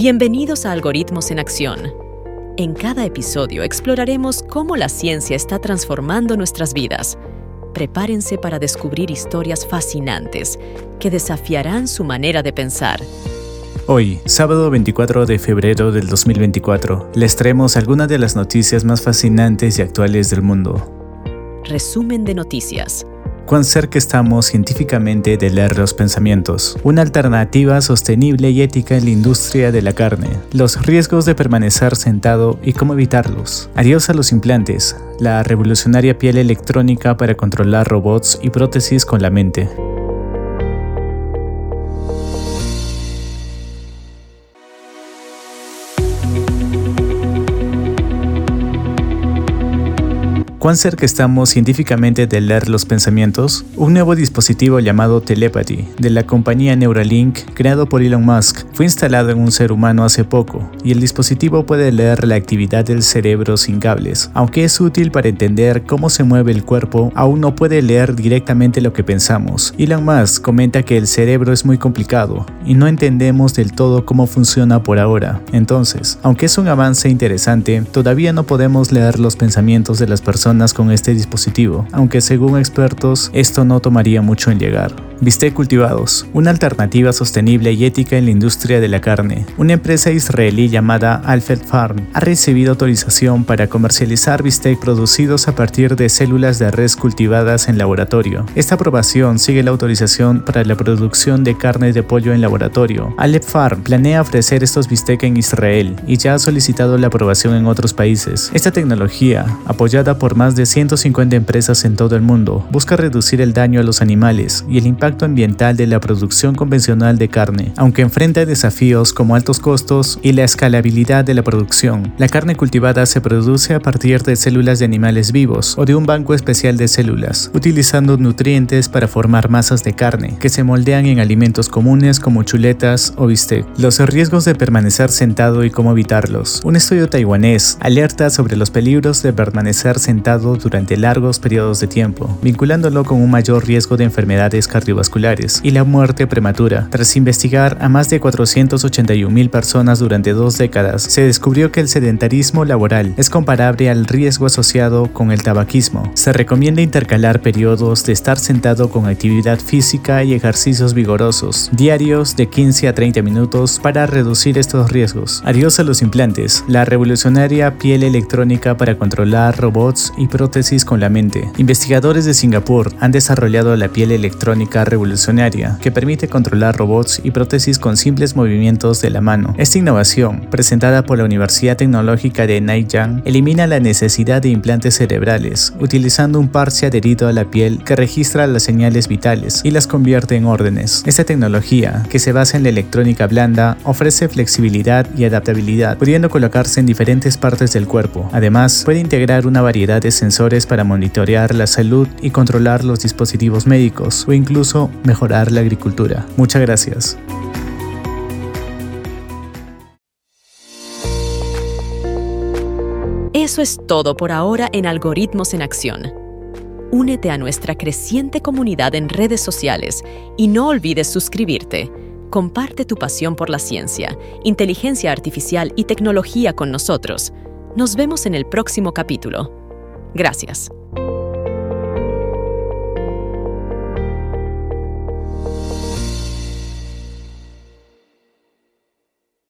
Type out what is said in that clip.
Bienvenidos a Algoritmos en Acción. En cada episodio exploraremos cómo la ciencia está transformando nuestras vidas. Prepárense para descubrir historias fascinantes que desafiarán su manera de pensar. Hoy, sábado 24 de febrero del 2024, les traemos algunas de las noticias más fascinantes y actuales del mundo. Resumen de noticias cuán cerca estamos científicamente de leer los pensamientos, una alternativa sostenible y ética en la industria de la carne, los riesgos de permanecer sentado y cómo evitarlos. Adiós a los implantes, la revolucionaria piel electrónica para controlar robots y prótesis con la mente. ¿Cuán cerca estamos científicamente de leer los pensamientos? Un nuevo dispositivo llamado Telepathy, de la compañía Neuralink, creado por Elon Musk, fue instalado en un ser humano hace poco, y el dispositivo puede leer la actividad del cerebro sin cables. Aunque es útil para entender cómo se mueve el cuerpo, aún no puede leer directamente lo que pensamos. Elon Musk comenta que el cerebro es muy complicado, y no entendemos del todo cómo funciona por ahora. Entonces, aunque es un avance interesante, todavía no podemos leer los pensamientos de las personas con este dispositivo, aunque según expertos esto no tomaría mucho en llegar. Bistec cultivados, una alternativa sostenible y ética en la industria de la carne. Una empresa israelí llamada Alfred Farm ha recibido autorización para comercializar bistec producidos a partir de células de res cultivadas en laboratorio. Esta aprobación sigue la autorización para la producción de carne de pollo en laboratorio. Aleph Farm planea ofrecer estos bistec en Israel y ya ha solicitado la aprobación en otros países. Esta tecnología, apoyada por más de 150 empresas en todo el mundo, busca reducir el daño a los animales y el impacto ambiental de la producción convencional de carne, aunque enfrenta desafíos como altos costos y la escalabilidad de la producción. La carne cultivada se produce a partir de células de animales vivos o de un banco especial de células, utilizando nutrientes para formar masas de carne que se moldean en alimentos comunes como chuletas o bistec. Los riesgos de permanecer sentado y cómo evitarlos. Un estudio taiwanés alerta sobre los peligros de permanecer sentado durante largos periodos de tiempo, vinculándolo con un mayor riesgo de enfermedades cardiovasculares y la muerte prematura. Tras investigar a más de 481.000 personas durante dos décadas, se descubrió que el sedentarismo laboral es comparable al riesgo asociado con el tabaquismo. Se recomienda intercalar periodos de estar sentado con actividad física y ejercicios vigorosos, diarios de 15 a 30 minutos para reducir estos riesgos. Adiós a los implantes, la revolucionaria piel electrónica para controlar robots y prótesis con la mente. Investigadores de Singapur han desarrollado la piel electrónica revolucionaria que permite controlar robots y prótesis con simples movimientos de la mano. Esta innovación, presentada por la Universidad Tecnológica de Nanyang, elimina la necesidad de implantes cerebrales, utilizando un parche adherido a la piel que registra las señales vitales y las convierte en órdenes. Esta tecnología, que se basa en la electrónica blanda, ofrece flexibilidad y adaptabilidad, pudiendo colocarse en diferentes partes del cuerpo. Además, puede integrar una variedad de sensores para monitorear la salud y controlar los dispositivos médicos o incluso mejorar la agricultura. Muchas gracias. Eso es todo por ahora en Algoritmos en Acción. Únete a nuestra creciente comunidad en redes sociales y no olvides suscribirte. Comparte tu pasión por la ciencia, inteligencia artificial y tecnología con nosotros. Nos vemos en el próximo capítulo. Gracias.